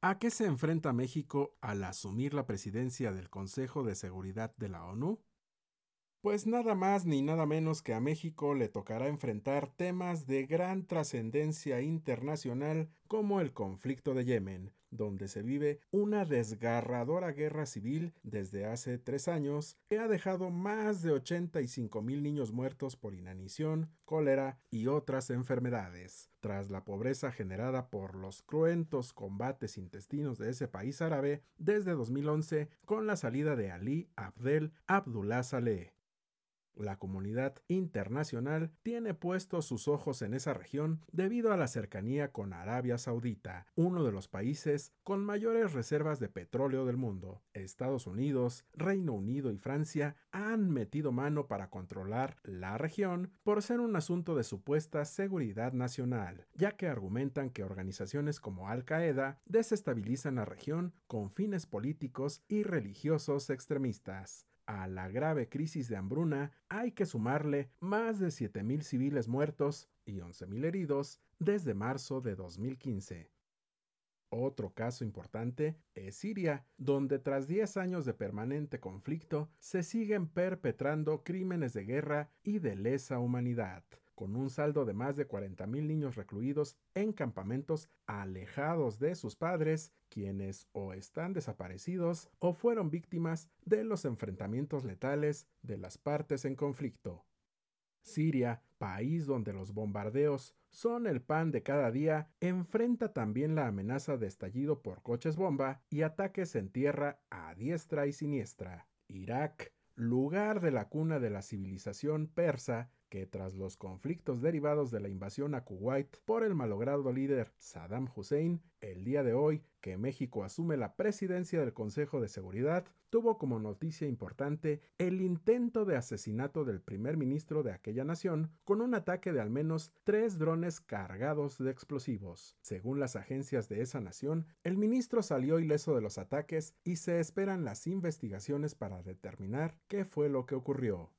¿A qué se enfrenta México al asumir la presidencia del Consejo de Seguridad de la ONU? Pues nada más ni nada menos que a México le tocará enfrentar temas de gran trascendencia internacional como el conflicto de Yemen, donde se vive una desgarradora guerra civil desde hace tres años que ha dejado más de 85 mil niños muertos por inanición, cólera y otras enfermedades. Tras la pobreza generada por los cruentos combates intestinos de ese país árabe desde 2011 con la salida de Ali Abdel Abdullah Saleh. La comunidad internacional tiene puestos sus ojos en esa región debido a la cercanía con Arabia Saudita, uno de los países con mayores reservas de petróleo del mundo. Estados Unidos, Reino Unido y Francia han metido mano para controlar la región por ser un asunto de supuesta seguridad nacional, ya que argumentan que organizaciones como Al Qaeda desestabilizan la región con fines políticos y religiosos extremistas a la grave crisis de hambruna hay que sumarle más de 7.000 civiles muertos y 11.000 heridos desde marzo de 2015. Otro caso importante es Siria, donde tras 10 años de permanente conflicto se siguen perpetrando crímenes de guerra y de lesa humanidad con un saldo de más de 40.000 niños recluidos en campamentos alejados de sus padres, quienes o están desaparecidos o fueron víctimas de los enfrentamientos letales de las partes en conflicto. Siria, país donde los bombardeos son el pan de cada día, enfrenta también la amenaza de estallido por coches bomba y ataques en tierra a diestra y siniestra. Irak, lugar de la cuna de la civilización persa, que tras los conflictos derivados de la invasión a Kuwait por el malogrado líder Saddam Hussein, el día de hoy que México asume la presidencia del Consejo de Seguridad, tuvo como noticia importante el intento de asesinato del primer ministro de aquella nación con un ataque de al menos tres drones cargados de explosivos. Según las agencias de esa nación, el ministro salió ileso de los ataques y se esperan las investigaciones para determinar qué fue lo que ocurrió.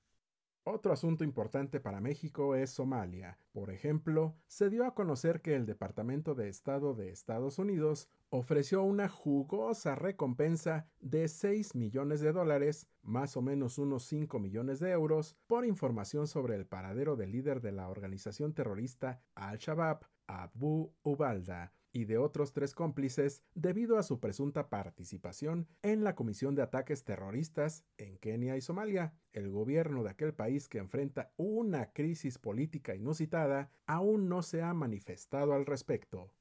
Otro asunto importante para México es Somalia. Por ejemplo, se dio a conocer que el Departamento de Estado de Estados Unidos ofreció una jugosa recompensa de 6 millones de dólares, más o menos unos 5 millones de euros, por información sobre el paradero del líder de la organización terrorista Al-Shabaab, Abu Ubalda, y de otros tres cómplices debido a su presunta participación en la comisión de ataques terroristas en Kenia y Somalia. El gobierno de aquel país que enfrenta una crisis política inusitada aún no se ha manifestado al respecto.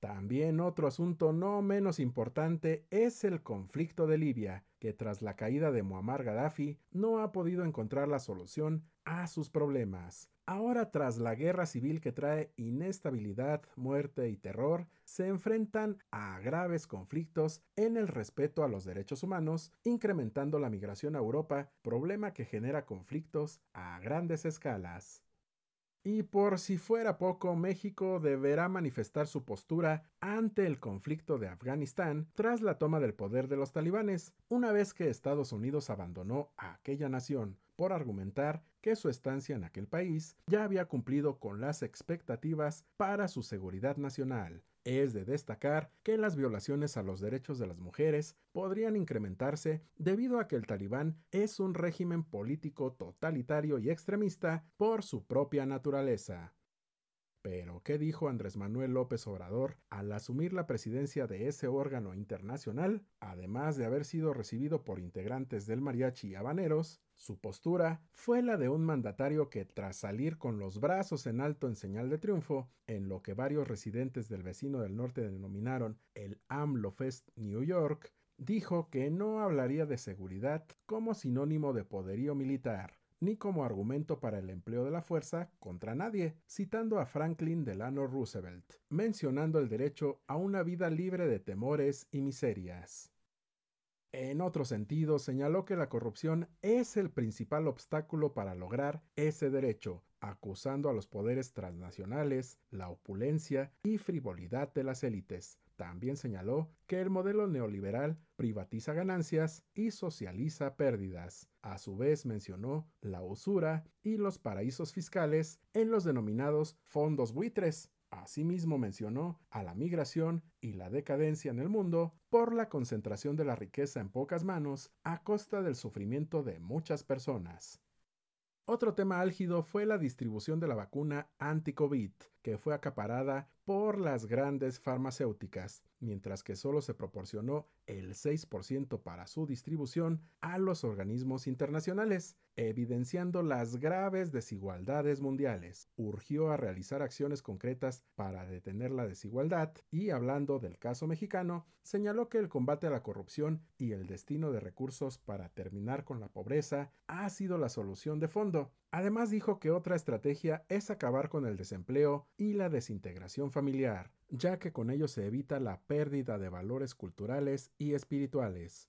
También otro asunto no menos importante es el conflicto de Libia, que tras la caída de Muammar Gaddafi no ha podido encontrar la solución a sus problemas. Ahora, tras la guerra civil que trae inestabilidad, muerte y terror, se enfrentan a graves conflictos en el respeto a los derechos humanos, incrementando la migración a Europa, problema que genera conflictos a grandes escalas. Y por si fuera poco, México deberá manifestar su postura ante el conflicto de Afganistán tras la toma del poder de los talibanes, una vez que Estados Unidos abandonó a aquella nación por argumentar que su estancia en aquel país ya había cumplido con las expectativas para su seguridad nacional, es de destacar que las violaciones a los derechos de las mujeres podrían incrementarse debido a que el talibán es un régimen político totalitario y extremista por su propia naturaleza. Pero, ¿qué dijo Andrés Manuel López Obrador al asumir la presidencia de ese órgano internacional? Además de haber sido recibido por integrantes del mariachi y habaneros, su postura fue la de un mandatario que, tras salir con los brazos en alto en señal de triunfo, en lo que varios residentes del vecino del norte denominaron el AMLO Fest New York, dijo que no hablaría de seguridad como sinónimo de poderío militar, ni como argumento para el empleo de la fuerza contra nadie, citando a Franklin Delano Roosevelt, mencionando el derecho a una vida libre de temores y miserias. En otro sentido, señaló que la corrupción es el principal obstáculo para lograr ese derecho, acusando a los poderes transnacionales, la opulencia y frivolidad de las élites. También señaló que el modelo neoliberal privatiza ganancias y socializa pérdidas. A su vez mencionó la usura y los paraísos fiscales en los denominados fondos buitres, Asimismo mencionó a la migración y la decadencia en el mundo por la concentración de la riqueza en pocas manos a costa del sufrimiento de muchas personas. Otro tema álgido fue la distribución de la vacuna anti-COVID, que fue acaparada por las grandes farmacéuticas, mientras que solo se proporcionó el 6% para su distribución a los organismos internacionales, evidenciando las graves desigualdades mundiales. Urgió a realizar acciones concretas para detener la desigualdad y, hablando del caso mexicano, señaló que el combate a la corrupción y el destino de recursos para terminar con la pobreza ha sido la solución de fondo. Además dijo que otra estrategia es acabar con el desempleo y la desintegración familiar, ya que con ello se evita la pérdida de valores culturales y espirituales.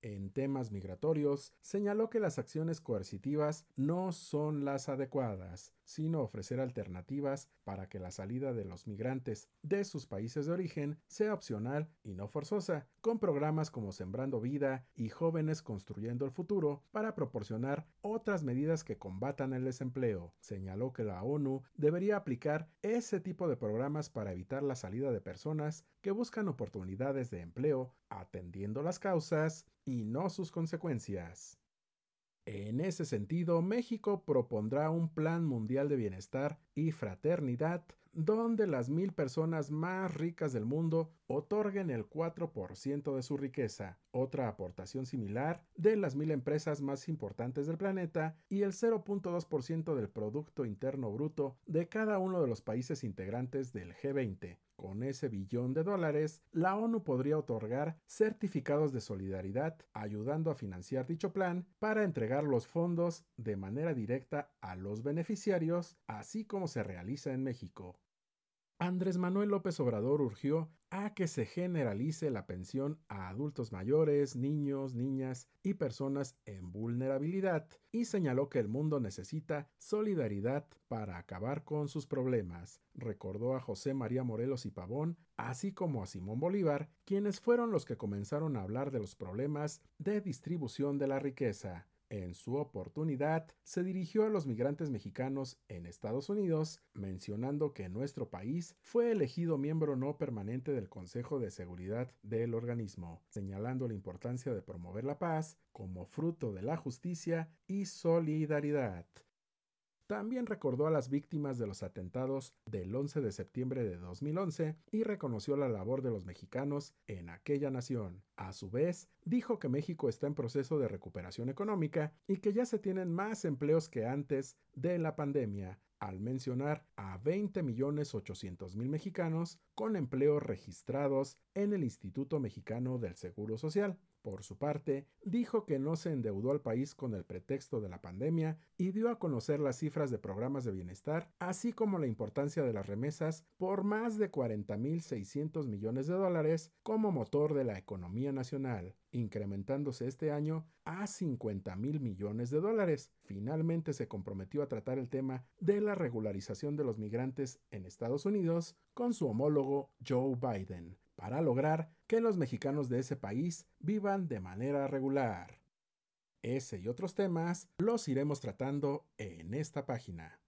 En temas migratorios, señaló que las acciones coercitivas no son las adecuadas, sino ofrecer alternativas para que la salida de los migrantes de sus países de origen sea opcional y no forzosa, con programas como Sembrando Vida y Jóvenes Construyendo el Futuro para proporcionar otras medidas que combatan el desempleo. Señaló que la ONU debería aplicar ese tipo de programas para evitar la salida de personas que buscan oportunidades de empleo atendiendo las causas y no sus consecuencias. En ese sentido, México propondrá un plan mundial de bienestar y fraternidad donde las mil personas más ricas del mundo otorguen el 4% de su riqueza, otra aportación similar de las mil empresas más importantes del planeta y el 0.2% del Producto Interno Bruto de cada uno de los países integrantes del G20. Con ese billón de dólares, la ONU podría otorgar certificados de solidaridad, ayudando a financiar dicho plan para entregar los fondos de manera directa a los beneficiarios, así como se realiza en México. Andrés Manuel López Obrador urgió a que se generalice la pensión a adultos mayores, niños, niñas y personas en vulnerabilidad y señaló que el mundo necesita solidaridad para acabar con sus problemas. Recordó a José María Morelos y Pavón, así como a Simón Bolívar, quienes fueron los que comenzaron a hablar de los problemas de distribución de la riqueza. En su oportunidad, se dirigió a los migrantes mexicanos en Estados Unidos, mencionando que nuestro país fue elegido miembro no permanente del Consejo de Seguridad del organismo, señalando la importancia de promover la paz como fruto de la justicia y solidaridad. También recordó a las víctimas de los atentados del 11 de septiembre de 2011 y reconoció la labor de los mexicanos en aquella nación. A su vez, dijo que México está en proceso de recuperación económica y que ya se tienen más empleos que antes de la pandemia, al mencionar a 20.800.000 mexicanos con empleos registrados en el Instituto Mexicano del Seguro Social. Por su parte, dijo que no se endeudó al país con el pretexto de la pandemia y dio a conocer las cifras de programas de bienestar, así como la importancia de las remesas por más de 40.600 millones de dólares como motor de la economía nacional, incrementándose este año a 50.000 millones de dólares. Finalmente se comprometió a tratar el tema de la regularización de los migrantes en Estados Unidos con su homólogo Joe Biden para lograr que los mexicanos de ese país vivan de manera regular. Ese y otros temas los iremos tratando en esta página.